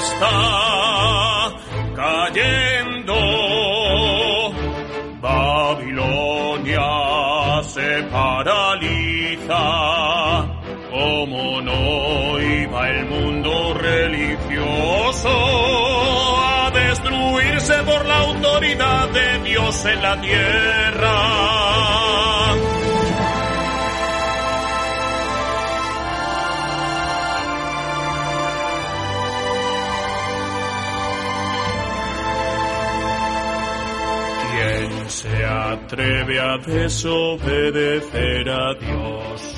está cayendo. Babilonia se paraliza. Como no iba el mundo religioso a destruirse por la autoridad de Dios en la tierra. Se atreve a desobedecer a Dios?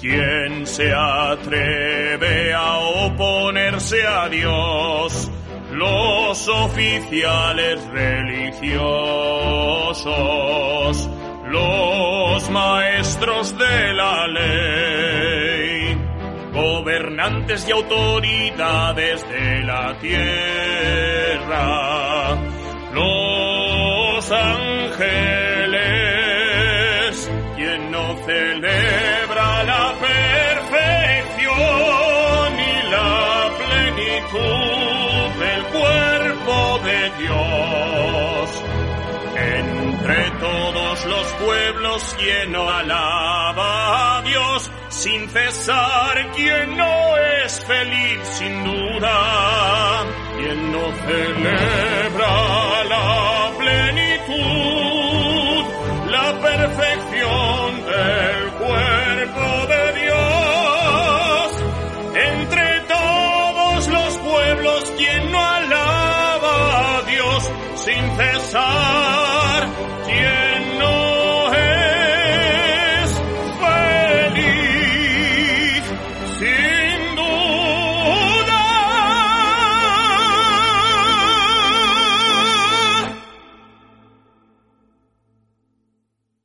¿Quién se atreve a oponerse a Dios? Los oficiales religiosos, los maestros de la ley, gobernantes y autoridades de la tierra, los ángeles, quien no celebra la perfección y la plenitud del cuerpo de Dios. Entre todos los pueblos, quien no alaba a Dios sin cesar, quien no es feliz sin duda, quien no celebra sin cesar.